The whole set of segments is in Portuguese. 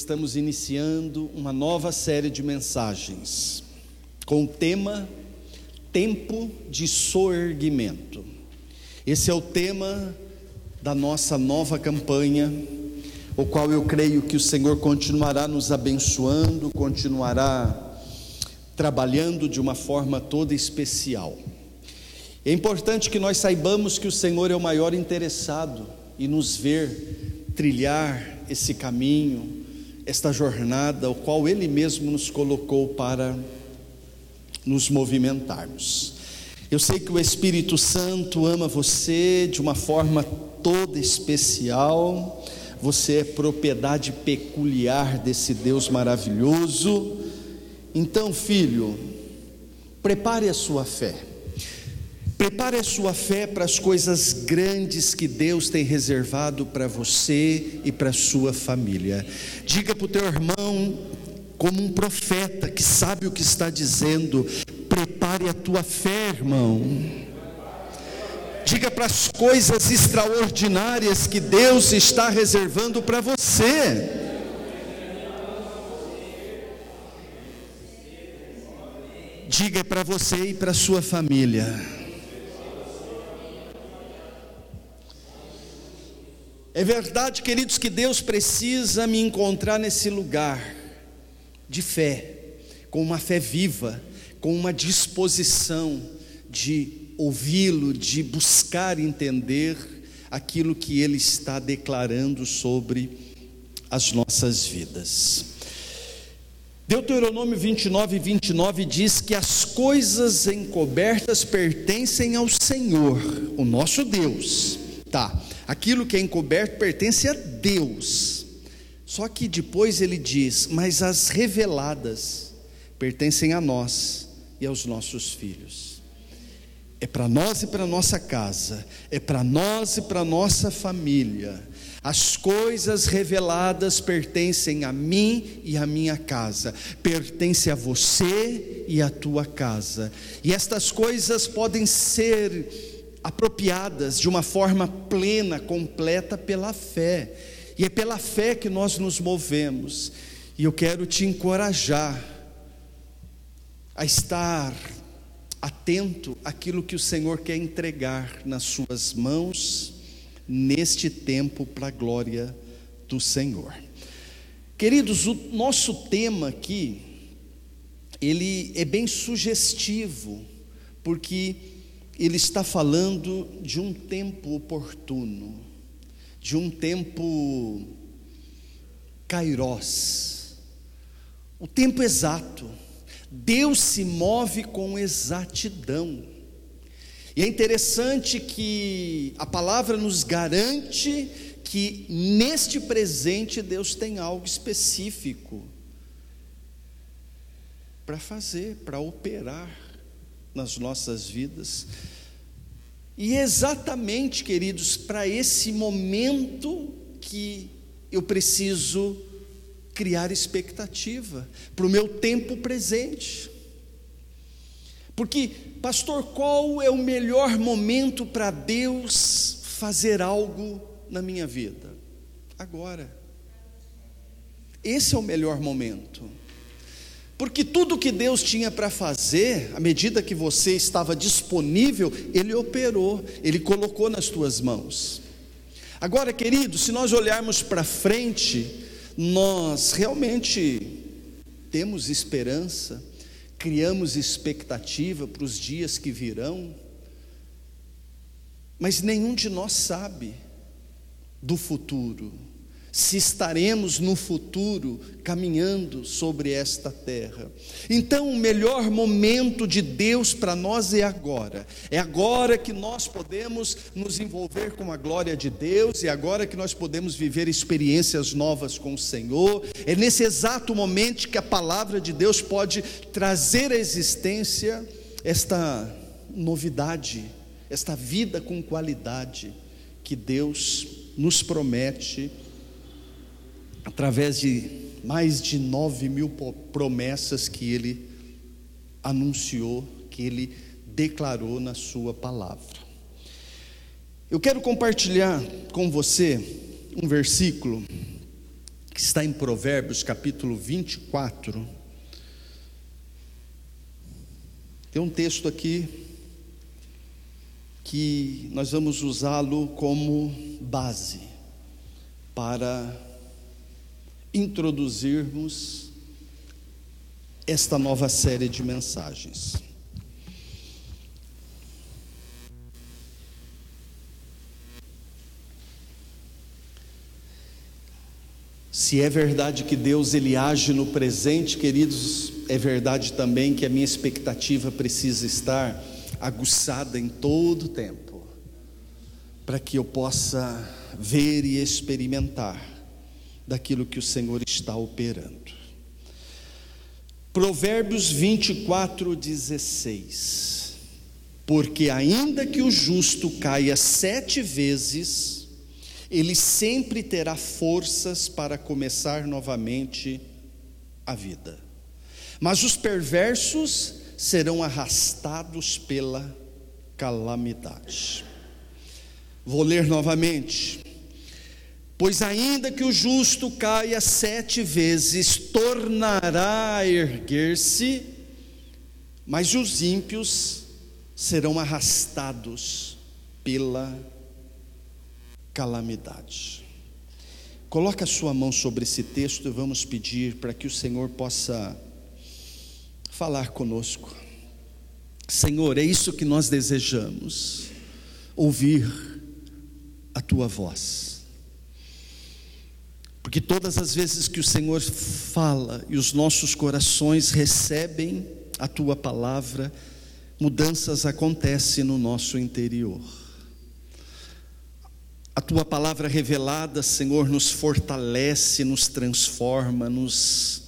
estamos iniciando uma nova série de mensagens com o tema Tempo de Soerguimento. Esse é o tema da nossa nova campanha, o qual eu creio que o Senhor continuará nos abençoando, continuará trabalhando de uma forma toda especial. É importante que nós saibamos que o Senhor é o maior interessado em nos ver trilhar esse caminho, esta jornada, o qual Ele mesmo nos colocou para nos movimentarmos. Eu sei que o Espírito Santo ama você de uma forma toda especial, você é propriedade peculiar desse Deus maravilhoso. Então, filho, prepare a sua fé. Prepare a sua fé para as coisas grandes que Deus tem reservado para você e para sua família. Diga para o teu irmão, como um profeta que sabe o que está dizendo, prepare a tua fé, irmão. Diga para as coisas extraordinárias que Deus está reservando para você. Diga para você e para sua família. É verdade, queridos, que Deus precisa me encontrar nesse lugar de fé, com uma fé viva, com uma disposição de ouvi-lo, de buscar entender aquilo que ele está declarando sobre as nossas vidas. Deuteronômio 29, 29 diz que as coisas encobertas pertencem ao Senhor, o nosso Deus. Tá, aquilo que é encoberto pertence a Deus. Só que depois ele diz: Mas as reveladas pertencem a nós e aos nossos filhos. É para nós e para nossa casa, é para nós e para nossa família. As coisas reveladas pertencem a mim e a minha casa, pertence a você e a tua casa. E estas coisas podem ser apropriadas de uma forma plena, completa pela fé. E é pela fé que nós nos movemos. E eu quero te encorajar a estar atento àquilo que o Senhor quer entregar nas suas mãos neste tempo para a glória do Senhor. Queridos, o nosso tema aqui ele é bem sugestivo, porque ele está falando de um tempo oportuno, de um tempo kairos, o tempo exato. Deus se move com exatidão. E é interessante que a palavra nos garante que neste presente Deus tem algo específico para fazer, para operar nas nossas vidas. E exatamente, queridos, para esse momento que eu preciso criar expectativa, para o meu tempo presente. Porque, pastor, qual é o melhor momento para Deus fazer algo na minha vida? Agora. Esse é o melhor momento. Porque tudo que Deus tinha para fazer, à medida que você estava disponível, Ele operou, Ele colocou nas tuas mãos. Agora, querido, se nós olharmos para frente, nós realmente temos esperança, criamos expectativa para os dias que virão, mas nenhum de nós sabe do futuro se estaremos no futuro caminhando sobre esta terra. Então, o melhor momento de Deus para nós é agora. É agora que nós podemos nos envolver com a glória de Deus, é agora que nós podemos viver experiências novas com o Senhor. É nesse exato momento que a palavra de Deus pode trazer à existência esta novidade, esta vida com qualidade que Deus nos promete através de mais de nove mil promessas que ele anunciou, que ele declarou na sua palavra. Eu quero compartilhar com você um versículo que está em Provérbios capítulo 24. Tem um texto aqui que nós vamos usá-lo como base para introduzirmos esta nova série de mensagens. Se é verdade que Deus ele age no presente, queridos, é verdade também que a minha expectativa precisa estar aguçada em todo o tempo, para que eu possa ver e experimentar daquilo que o Senhor está operando. Provérbios 24, 16. Porque ainda que o justo caia sete vezes, ele sempre terá forças para começar novamente a vida. Mas os perversos serão arrastados pela calamidade. Vou ler novamente. Pois ainda que o justo caia sete vezes, tornará a erguer-se, mas os ímpios serão arrastados pela calamidade. Coloque a sua mão sobre esse texto e vamos pedir para que o Senhor possa falar conosco. Senhor, é isso que nós desejamos, ouvir a tua voz. Porque todas as vezes que o Senhor fala e os nossos corações recebem a tua palavra, mudanças acontecem no nosso interior. A tua palavra revelada, Senhor, nos fortalece, nos transforma, nos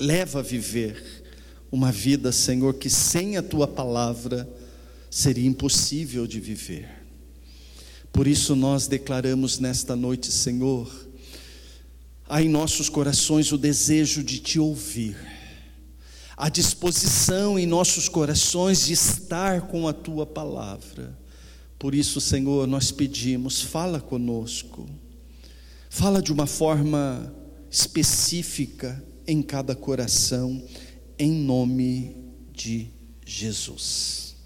leva a viver uma vida, Senhor, que sem a tua palavra seria impossível de viver. Por isso nós declaramos nesta noite, Senhor, há em nossos corações o desejo de te ouvir, a disposição em nossos corações de estar com a tua palavra. Por isso, Senhor, nós pedimos, fala conosco, fala de uma forma específica em cada coração, em nome de Jesus.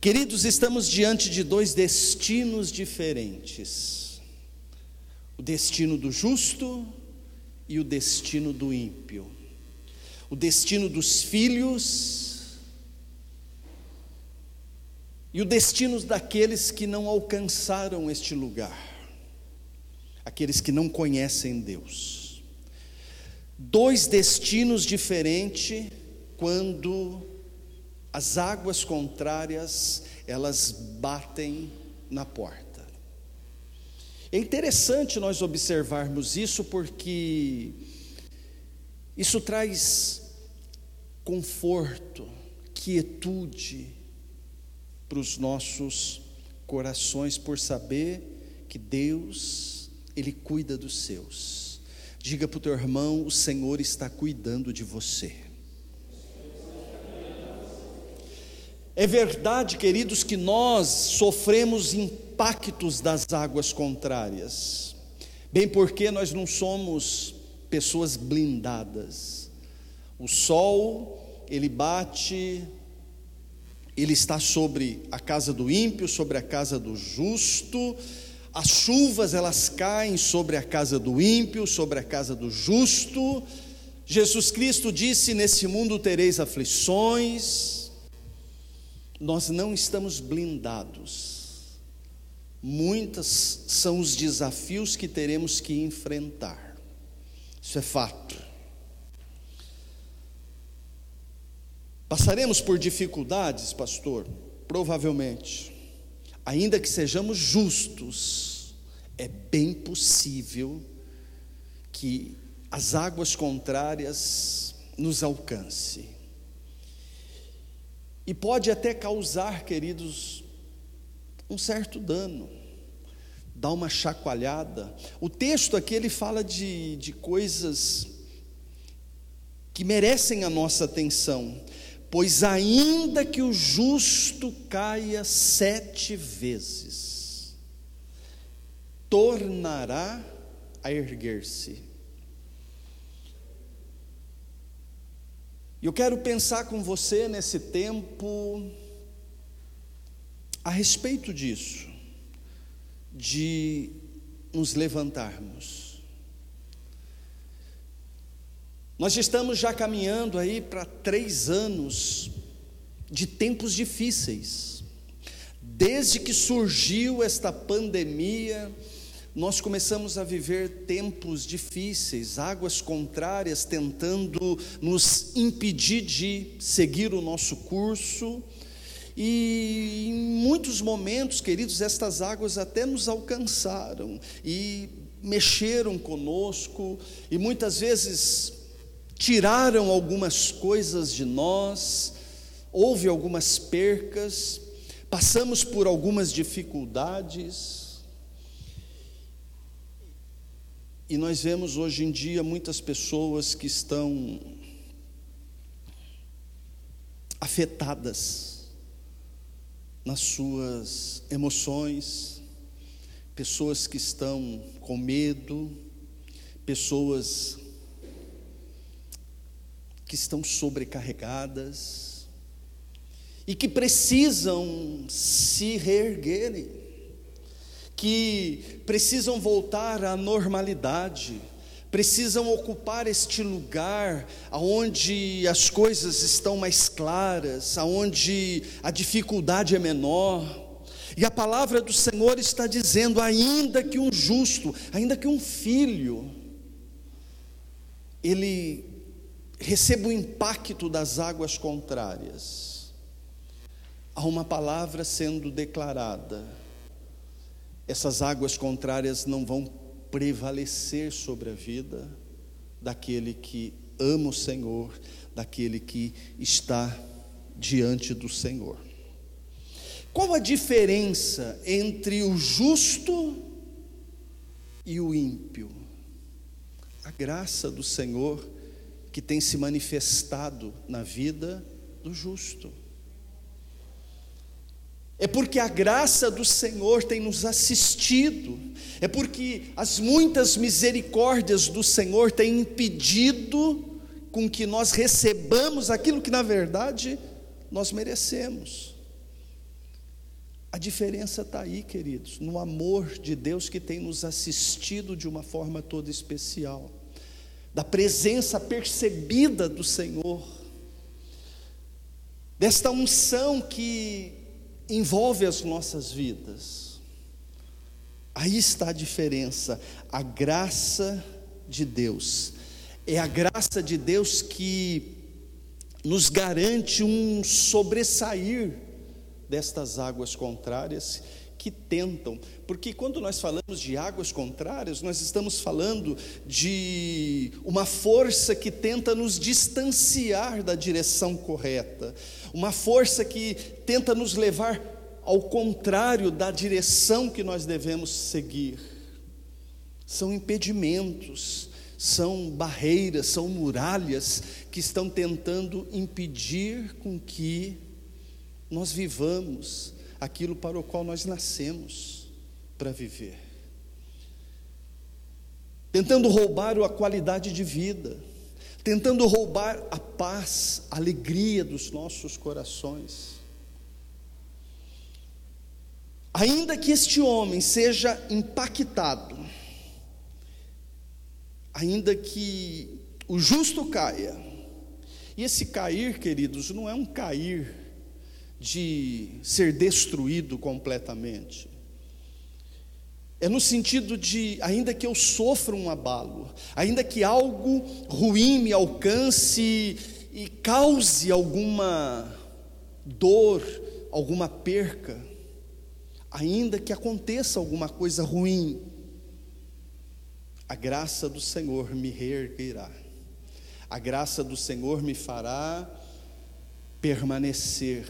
Queridos, estamos diante de dois destinos diferentes: o destino do justo e o destino do ímpio, o destino dos filhos e o destino daqueles que não alcançaram este lugar, aqueles que não conhecem Deus. Dois destinos diferentes quando as águas contrárias elas batem na porta. É interessante nós observarmos isso porque isso traz conforto, quietude, para os nossos corações por saber que Deus, Ele cuida dos seus. Diga para o teu irmão: o Senhor está cuidando de você. É verdade, queridos, que nós sofremos impactos das águas contrárias, bem porque nós não somos pessoas blindadas. O sol, ele bate ele está sobre a casa do ímpio, sobre a casa do justo. As chuvas elas caem sobre a casa do ímpio, sobre a casa do justo. Jesus Cristo disse: Nesse mundo tereis aflições. Nós não estamos blindados. Muitos são os desafios que teremos que enfrentar. Isso é fato. Passaremos por dificuldades, pastor? Provavelmente. Ainda que sejamos justos, é bem possível que as águas contrárias nos alcance. E pode até causar, queridos, um certo dano, dar uma chacoalhada. O texto aqui ele fala de, de coisas que merecem a nossa atenção. Pois ainda que o justo caia sete vezes, tornará a erguer-se. E eu quero pensar com você nesse tempo a respeito disso, de nos levantarmos. Nós estamos já caminhando aí para três anos de tempos difíceis. Desde que surgiu esta pandemia, nós começamos a viver tempos difíceis, águas contrárias tentando nos impedir de seguir o nosso curso. E em muitos momentos, queridos, estas águas até nos alcançaram e mexeram conosco, e muitas vezes tiraram algumas coisas de nós, houve algumas percas, passamos por algumas dificuldades, e nós vemos hoje em dia muitas pessoas que estão afetadas nas suas emoções, pessoas que estão com medo, pessoas que estão sobrecarregadas, e que precisam se reerguerem, que precisam voltar à normalidade, precisam ocupar este lugar aonde as coisas estão mais claras, aonde a dificuldade é menor. E a palavra do Senhor está dizendo: ainda que um justo, ainda que um filho, ele receba o impacto das águas contrárias, há uma palavra sendo declarada, essas águas contrárias não vão prevalecer sobre a vida daquele que ama o Senhor, daquele que está diante do Senhor. Qual a diferença entre o justo e o ímpio? A graça do Senhor que tem se manifestado na vida do justo. É porque a graça do Senhor tem nos assistido, é porque as muitas misericórdias do Senhor têm impedido com que nós recebamos aquilo que na verdade nós merecemos. A diferença está aí, queridos, no amor de Deus que tem nos assistido de uma forma toda especial, da presença percebida do Senhor, desta unção que envolve as nossas vidas. Aí está a diferença. A graça de Deus. É a graça de Deus que nos garante um sobressair destas águas contrárias que tentam, porque quando nós falamos de águas contrárias, nós estamos falando de uma força que tenta nos distanciar da direção correta, uma força que tenta nos levar ao contrário da direção que nós devemos seguir. São impedimentos, são barreiras, são muralhas que estão tentando impedir com que nós vivamos aquilo para o qual nós nascemos para viver. Tentando roubar a qualidade de vida, tentando roubar a paz, a alegria dos nossos corações. Ainda que este homem seja impactado, ainda que o justo caia, e esse cair, queridos, não é um cair de ser destruído completamente. É no sentido de, ainda que eu sofra um abalo, ainda que algo ruim me alcance e cause alguma dor, alguma perca, ainda que aconteça alguma coisa ruim, a graça do Senhor me reerguerá, a graça do Senhor me fará permanecer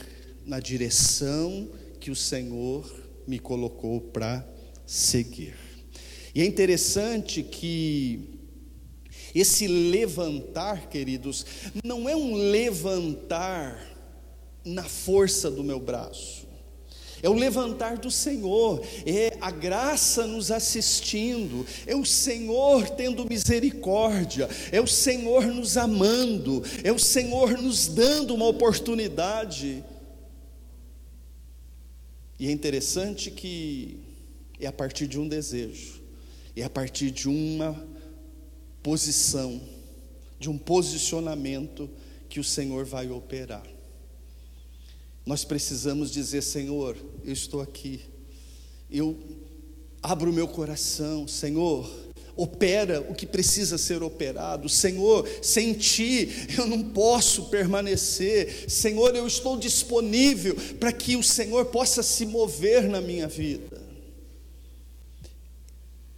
na direção que o Senhor me colocou para seguir. E é interessante que esse levantar, queridos, não é um levantar na força do meu braço. é o levantar do Senhor, é a graça nos assistindo, é o Senhor tendo misericórdia, é o Senhor nos amando, é o Senhor nos dando uma oportunidade. E é interessante que é a partir de um desejo, é a partir de uma posição, de um posicionamento que o Senhor vai operar. Nós precisamos dizer: Senhor, eu estou aqui, eu abro o meu coração, Senhor, opera o que precisa ser operado. Senhor, sem ti eu não posso permanecer. Senhor, eu estou disponível para que o Senhor possa se mover na minha vida.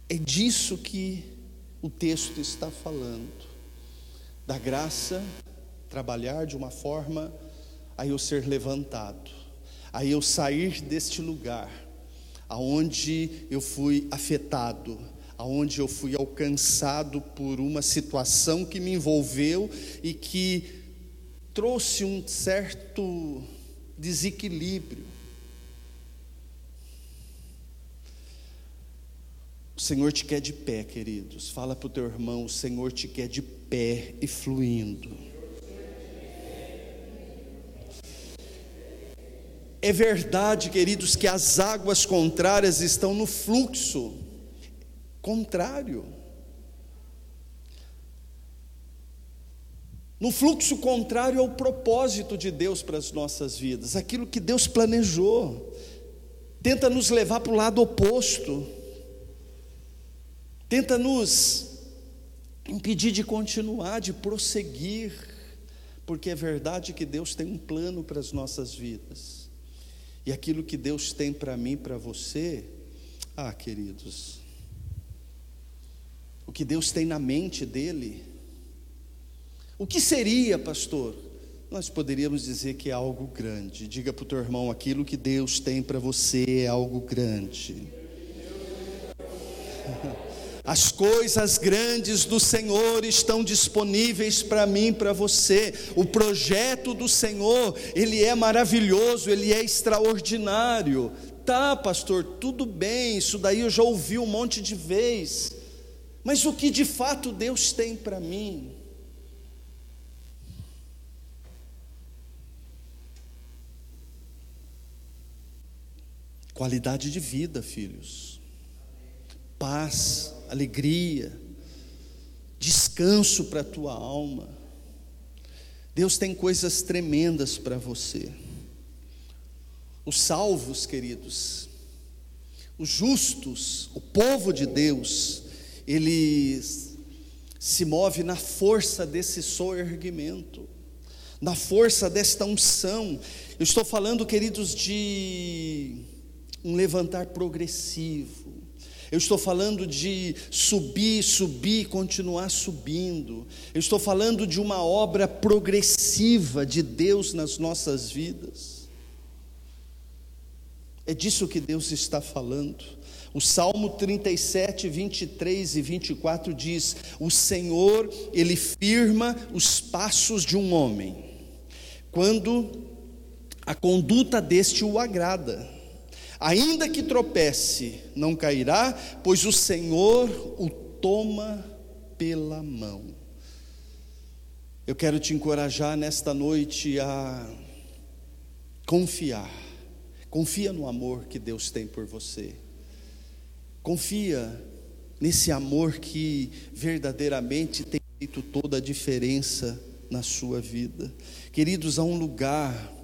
É disso que o texto está falando. Da graça trabalhar de uma forma a eu ser levantado, a eu sair deste lugar aonde eu fui afetado, aonde eu fui alcançado por uma situação que me envolveu e que trouxe um certo desequilíbrio. O Senhor te quer de pé, queridos. Fala para o teu irmão: o Senhor te quer de pé e fluindo. É verdade, queridos, que as águas contrárias estão no fluxo contrário. No fluxo contrário ao propósito de Deus para as nossas vidas, aquilo que Deus planejou, tenta nos levar para o lado oposto, tenta nos impedir de continuar, de prosseguir, porque é verdade que Deus tem um plano para as nossas vidas. E aquilo que Deus tem para mim, para você, ah, queridos, o que Deus tem na mente dele, o que seria, pastor? Nós poderíamos dizer que é algo grande. Diga para o teu irmão: aquilo que Deus tem para você é algo grande. As coisas grandes do Senhor estão disponíveis para mim, para você. O projeto do Senhor, ele é maravilhoso, ele é extraordinário. Tá, pastor, tudo bem, isso daí eu já ouvi um monte de vez. Mas o que de fato Deus tem para mim? Qualidade de vida, filhos. Paz alegria, descanso para a tua alma. Deus tem coisas tremendas para você. Os salvos, queridos, os justos, o povo de Deus, eles se move na força desse soerguimento, na força desta unção. Eu estou falando, queridos, de um levantar progressivo, eu estou falando de subir, subir, continuar subindo. Eu estou falando de uma obra progressiva de Deus nas nossas vidas. É disso que Deus está falando. O Salmo 37, 23 e 24 diz: O Senhor, Ele firma os passos de um homem, quando a conduta deste o agrada. Ainda que tropece, não cairá, pois o Senhor o toma pela mão. Eu quero te encorajar nesta noite a confiar. Confia no amor que Deus tem por você. Confia nesse amor que verdadeiramente tem feito toda a diferença na sua vida. Queridos, há um lugar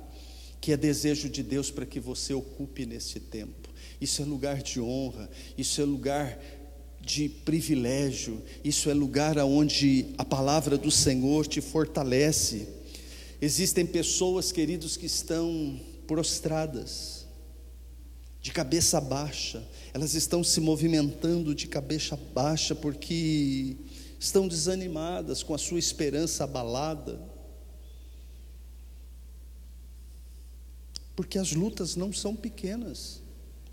que é desejo de Deus para que você ocupe nesse tempo. Isso é lugar de honra, isso é lugar de privilégio, isso é lugar onde a palavra do Senhor te fortalece. Existem pessoas, queridos, que estão prostradas, de cabeça baixa, elas estão se movimentando de cabeça baixa porque estão desanimadas, com a sua esperança abalada. Porque as lutas não são pequenas,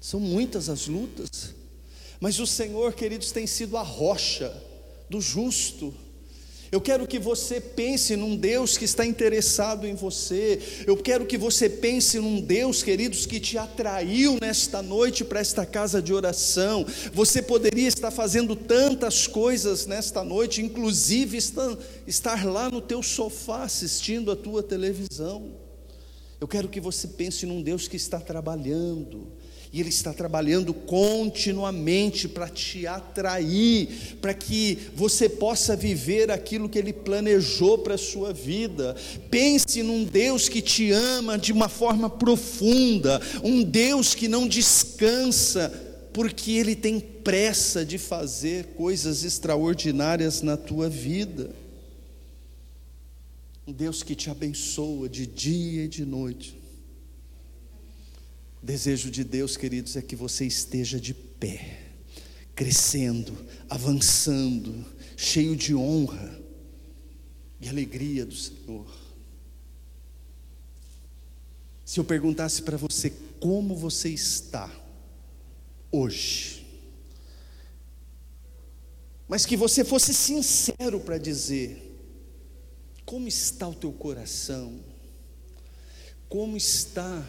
são muitas as lutas, mas o Senhor, queridos, tem sido a rocha do justo, Eu quero que você pense num Deus que está interessado em você. Eu quero que você pense num Deus, queridos, que te atraiu nesta noite para esta casa de oração. Você poderia estar fazendo tantas coisas nesta noite, inclusive estar lá no teu sofá assistindo a tua televisão. Eu quero que você pense num Deus que está trabalhando e Ele está trabalhando continuamente para te atrair, para que você possa viver aquilo que Ele planejou para a sua vida. Pense num Deus que te ama de uma forma profunda, um Deus que não descansa, porque Ele tem pressa de fazer coisas extraordinárias na tua vida. Um Deus que te abençoa de dia e de noite desejo de Deus, queridos, é que você esteja de pé, crescendo, avançando, cheio de honra e alegria do Senhor. Se eu perguntasse para você como você está hoje, mas que você fosse sincero para dizer, como está o teu coração? Como está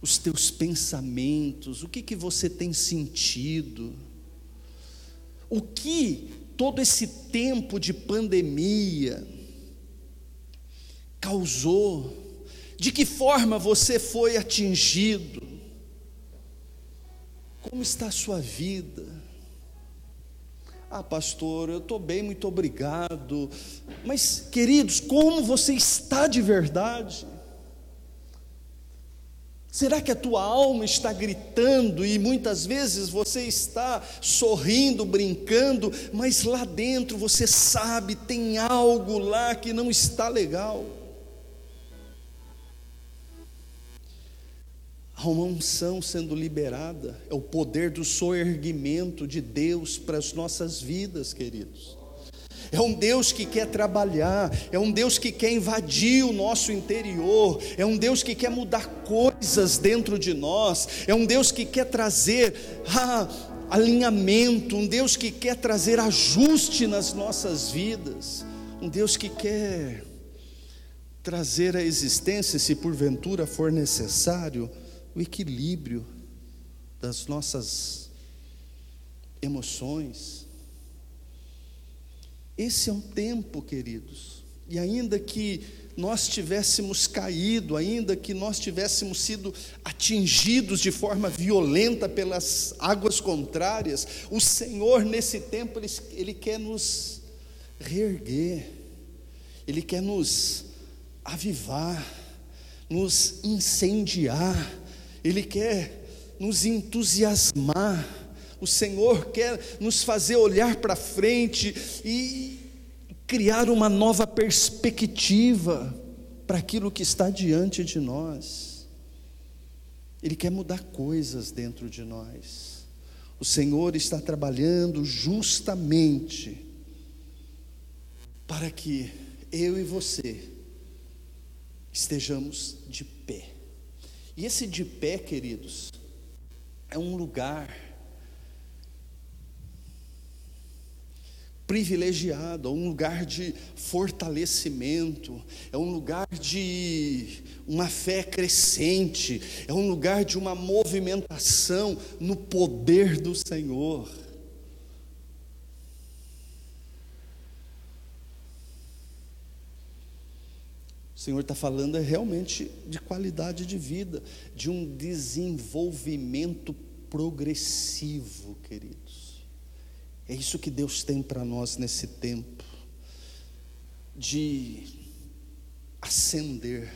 os teus pensamentos, o que, que você tem sentido, o que todo esse tempo de pandemia causou, de que forma você foi atingido, como está a sua vida? Ah, pastor, eu estou bem, muito obrigado. Mas, queridos, como você está de verdade? Será que a tua alma está gritando e muitas vezes você está sorrindo, brincando, mas lá dentro você sabe, tem algo lá que não está legal? Há uma unção sendo liberada, é o poder do soerguimento de Deus para as nossas vidas, queridos. É um Deus que quer trabalhar, é um Deus que quer invadir o nosso interior, é um Deus que quer mudar coisas dentro de nós, é um Deus que quer trazer ah, alinhamento, um Deus que quer trazer ajuste nas nossas vidas, um Deus que quer trazer à existência, se porventura for necessário, o equilíbrio das nossas emoções. Esse é um tempo, queridos, e ainda que nós tivéssemos caído, ainda que nós tivéssemos sido atingidos de forma violenta pelas águas contrárias, o Senhor nesse tempo ele, ele quer nos reerguer, Ele quer nos avivar, nos incendiar, Ele quer nos entusiasmar o Senhor quer nos fazer olhar para frente e criar uma nova perspectiva para aquilo que está diante de nós. Ele quer mudar coisas dentro de nós. O Senhor está trabalhando justamente para que eu e você estejamos de pé. E esse de pé, queridos, é um lugar privilegiado, é um lugar de fortalecimento, é um lugar de uma fé crescente, é um lugar de uma movimentação no poder do Senhor. Senhor está falando é realmente de qualidade de vida, de um desenvolvimento progressivo, queridos. É isso que Deus tem para nós nesse tempo de ascender,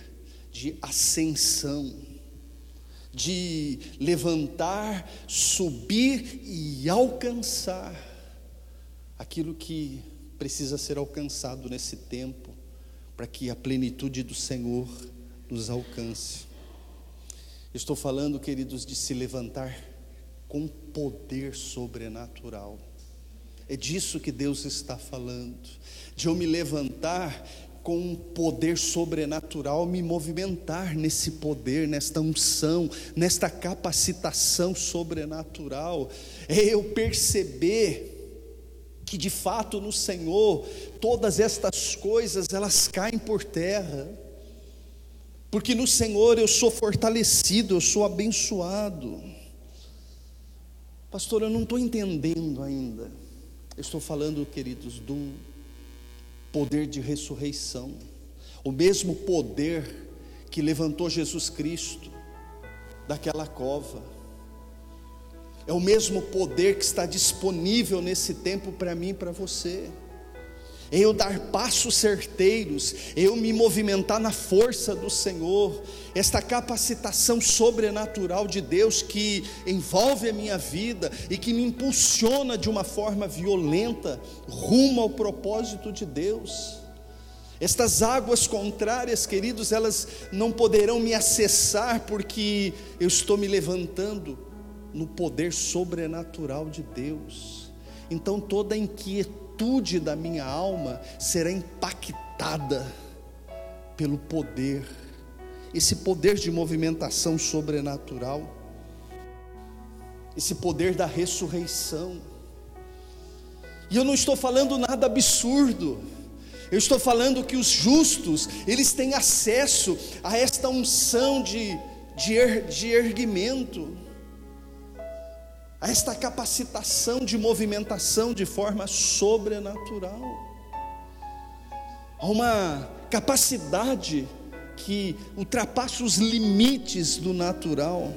de ascensão, de levantar, subir e alcançar aquilo que precisa ser alcançado nesse tempo, para que a plenitude do Senhor nos alcance. Estou falando, queridos, de se levantar com poder sobrenatural. É disso que Deus está falando, de eu me levantar com um poder sobrenatural, me movimentar nesse poder, nesta unção, nesta capacitação sobrenatural, é eu perceber que de fato no Senhor todas estas coisas elas caem por terra. Porque no Senhor eu sou fortalecido, eu sou abençoado. Pastor, eu não estou entendendo ainda. Eu estou falando, queridos, do poder de ressurreição. O mesmo poder que levantou Jesus Cristo daquela cova. É o mesmo poder que está disponível nesse tempo para mim e para você. Eu dar passos certeiros, eu me movimentar na força do Senhor, esta capacitação sobrenatural de Deus que envolve a minha vida e que me impulsiona de uma forma violenta rumo ao propósito de Deus. Estas águas contrárias, queridos, elas não poderão me acessar porque eu estou me levantando no poder sobrenatural de Deus. Então toda inquietude atitude da minha alma será impactada pelo poder, esse poder de movimentação sobrenatural, esse poder da ressurreição. E eu não estou falando nada absurdo. Eu estou falando que os justos, eles têm acesso a esta unção de, de, er, de erguimento a esta capacitação de movimentação de forma sobrenatural, a uma capacidade que ultrapassa os limites do natural.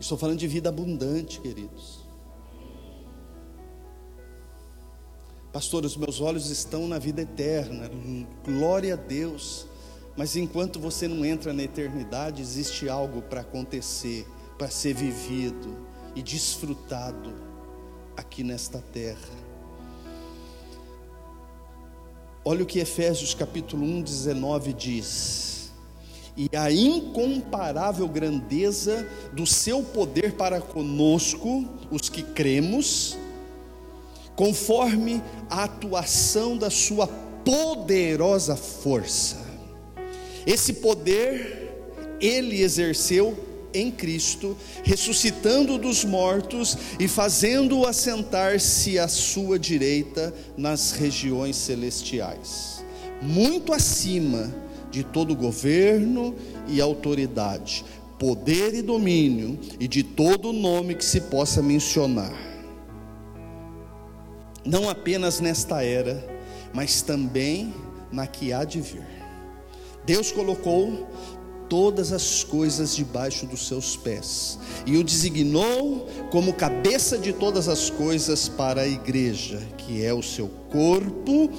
Estou falando de vida abundante, queridos. Pastor, os meus olhos estão na vida eterna, glória a Deus. Mas enquanto você não entra na eternidade, existe algo para acontecer, para ser vivido e desfrutado aqui nesta terra. Olha o que Efésios capítulo 1, 19 diz: E a incomparável grandeza do seu poder para conosco, os que cremos, conforme a atuação da sua poderosa força esse poder ele exerceu em Cristo, ressuscitando dos mortos e fazendo-o assentar-se à sua direita nas regiões celestiais, muito acima de todo governo e autoridade, poder e domínio e de todo nome que se possa mencionar. Não apenas nesta era, mas também na que há de vir. Deus colocou todas as coisas debaixo dos seus pés e o designou como cabeça de todas as coisas para a igreja, que é o seu corpo,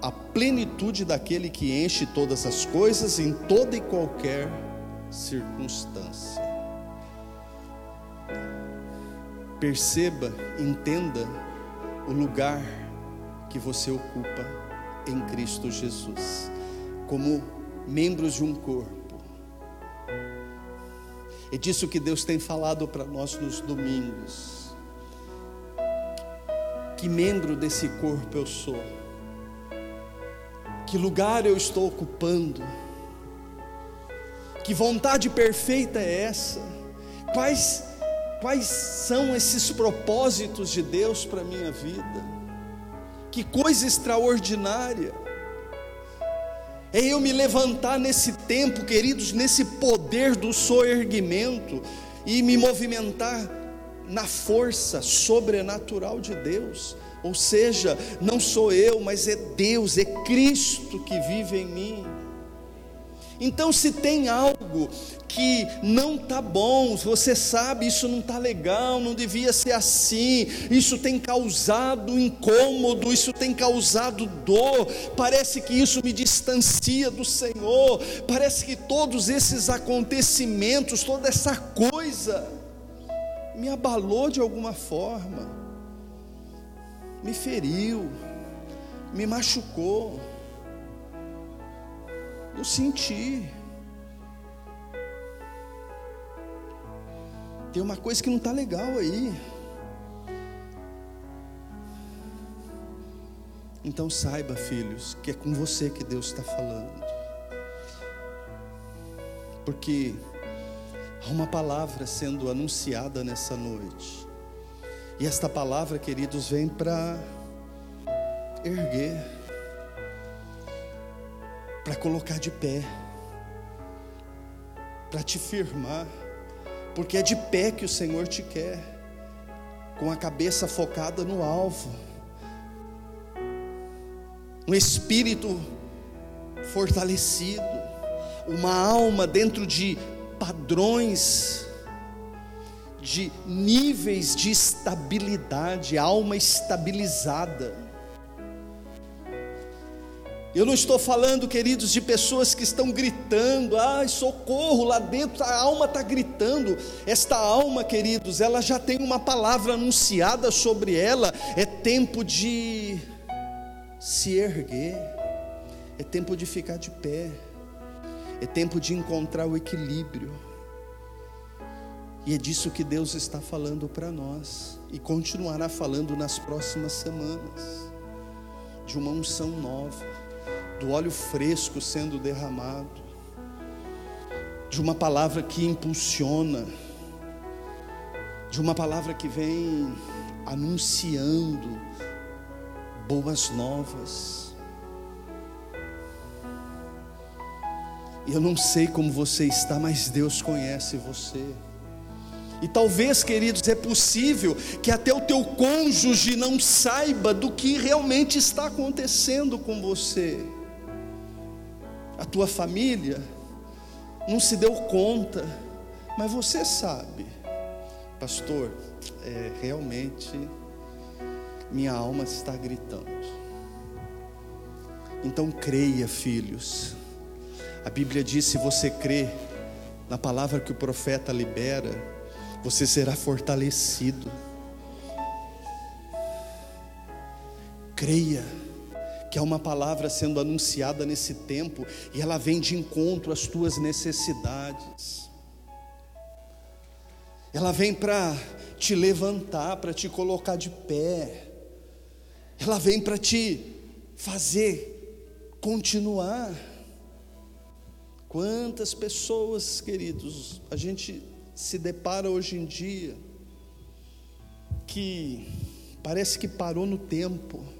a plenitude daquele que enche todas as coisas em toda e qualquer circunstância. Perceba, entenda o lugar que você ocupa em Cristo Jesus, como membros de um corpo. É disso que Deus tem falado para nós nos domingos. Que membro desse corpo eu sou? Que lugar eu estou ocupando? Que vontade perfeita é essa? Quais quais são esses propósitos de Deus para minha vida? Que coisa extraordinária! É eu me levantar nesse tempo, queridos, nesse poder do soerguimento e me movimentar na força sobrenatural de Deus. Ou seja, não sou eu, mas é Deus, é Cristo que vive em mim. Então, se tem algo que não está bom, você sabe, isso não está legal, não devia ser assim, isso tem causado incômodo, isso tem causado dor, parece que isso me distancia do Senhor, parece que todos esses acontecimentos, toda essa coisa, me abalou de alguma forma, me feriu, me machucou. Eu senti. Tem uma coisa que não está legal aí. Então saiba, filhos, que é com você que Deus está falando. Porque Há uma palavra sendo anunciada nessa noite. E esta palavra, queridos, vem para erguer, para colocar de pé, para te firmar, porque é de pé que o Senhor te quer, com a cabeça focada no alvo, um espírito fortalecido, uma alma dentro de padrões, de níveis de estabilidade, alma estabilizada. Eu não estou falando, queridos, de pessoas que estão gritando, ai, socorro, lá dentro a alma está gritando. Esta alma, queridos, ela já tem uma palavra anunciada sobre ela. É tempo de se erguer, é tempo de ficar de pé, é tempo de encontrar o equilíbrio. E é disso que Deus está falando para nós e continuará falando nas próximas semanas de uma unção nova do óleo fresco sendo derramado, de uma palavra que impulsiona, de uma palavra que vem anunciando boas novas. Eu não sei como você está, mas Deus conhece você. E talvez, queridos, é possível que até o teu cônjuge não saiba do que realmente está acontecendo com você a tua família não se deu conta, mas você sabe, pastor, é, realmente minha alma está gritando. Então creia, filhos. A Bíblia diz: se você crê na palavra que o profeta libera, você será fortalecido. Creia que há uma palavra sendo anunciada nesse tempo e ela vem de encontro às tuas necessidades. Ela vem para te levantar, para te colocar de pé. Ela vem para te fazer continuar. Quantas pessoas, queridos, a gente se depara hoje em dia que parece que parou no tempo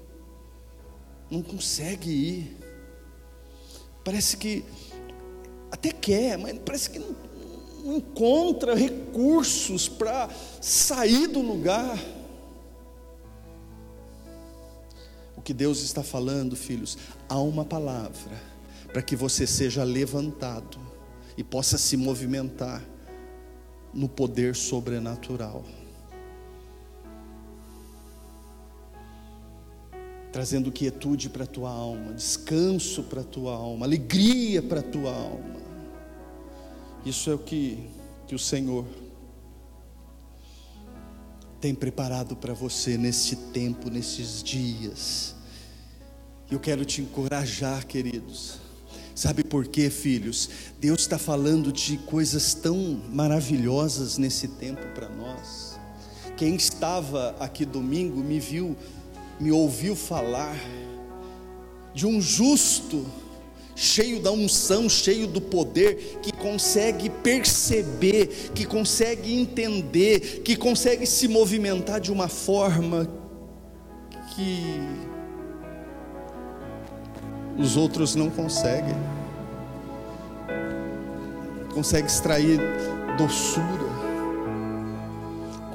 não consegue ir. Parece que até quer, mas parece que não, não encontra recursos para sair do lugar. O que Deus está falando, filhos, há uma palavra para que você seja levantado e possa se movimentar no poder sobrenatural. Trazendo quietude para a tua alma, descanso para a tua alma, alegria para a tua alma. Isso é o que, que o Senhor tem preparado para você neste tempo, nesses dias. Eu quero te encorajar, queridos. Sabe por quê, filhos? Deus está falando de coisas tão maravilhosas nesse tempo para nós. Quem estava aqui domingo me viu me ouviu falar de um justo, cheio da unção, cheio do poder, que consegue perceber, que consegue entender, que consegue se movimentar de uma forma que os outros não conseguem. Consegue extrair doçura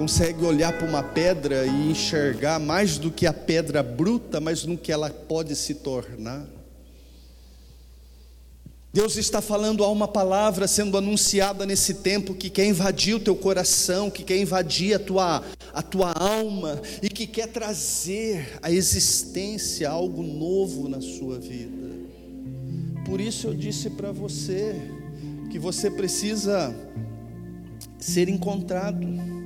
consegue olhar para uma pedra e enxergar mais do que a pedra bruta, mas no que ela pode se tornar. Deus está falando a uma palavra sendo anunciada nesse tempo que quer invadir o teu coração, que quer invadir a tua, a tua alma e que quer trazer à existência algo novo na sua vida. Por isso eu disse para você que você precisa ser encontrado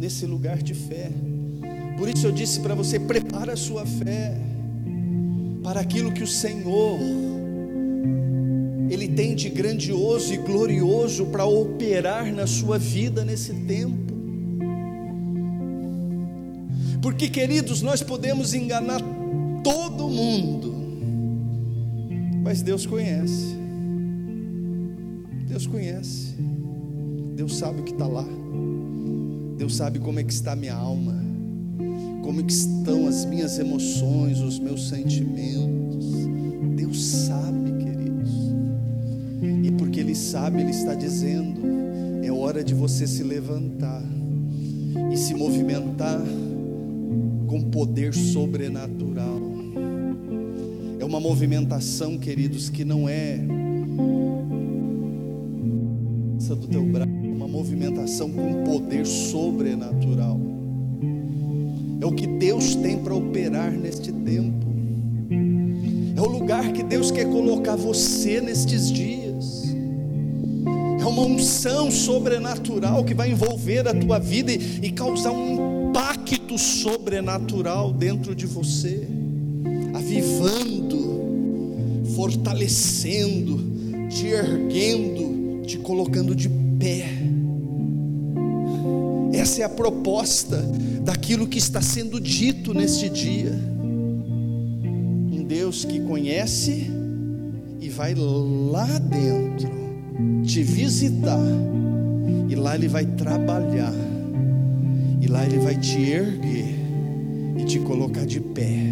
nesse lugar de fé. Por isso eu disse para você: prepara a sua fé para aquilo que o Senhor Ele tem de grandioso e glorioso para operar na sua vida nesse tempo. Porque, queridos, nós podemos enganar todo mundo, mas Deus conhece. Deus conhece, Deus sabe o que está lá, Deus sabe como é que está a minha alma, como é que estão as minhas emoções, os meus sentimentos. Deus sabe, queridos, e porque Ele sabe, Ele está dizendo: é hora de você se levantar e se movimentar com poder sobrenatural. É uma movimentação, queridos, que não é do teu braço, uma movimentação com poder sobrenatural. É o que Deus tem para operar neste tempo. É o lugar que Deus quer colocar você nestes dias. É uma unção sobrenatural que vai envolver a tua vida e, e causar um impacto sobrenatural dentro de você, avivando, fortalecendo, te erguendo, te colocando de pé. Essa é a proposta daquilo que está sendo dito neste dia. Um Deus que conhece e vai lá dentro te visitar, e lá Ele vai trabalhar e lá Ele vai te erguer e te colocar de pé.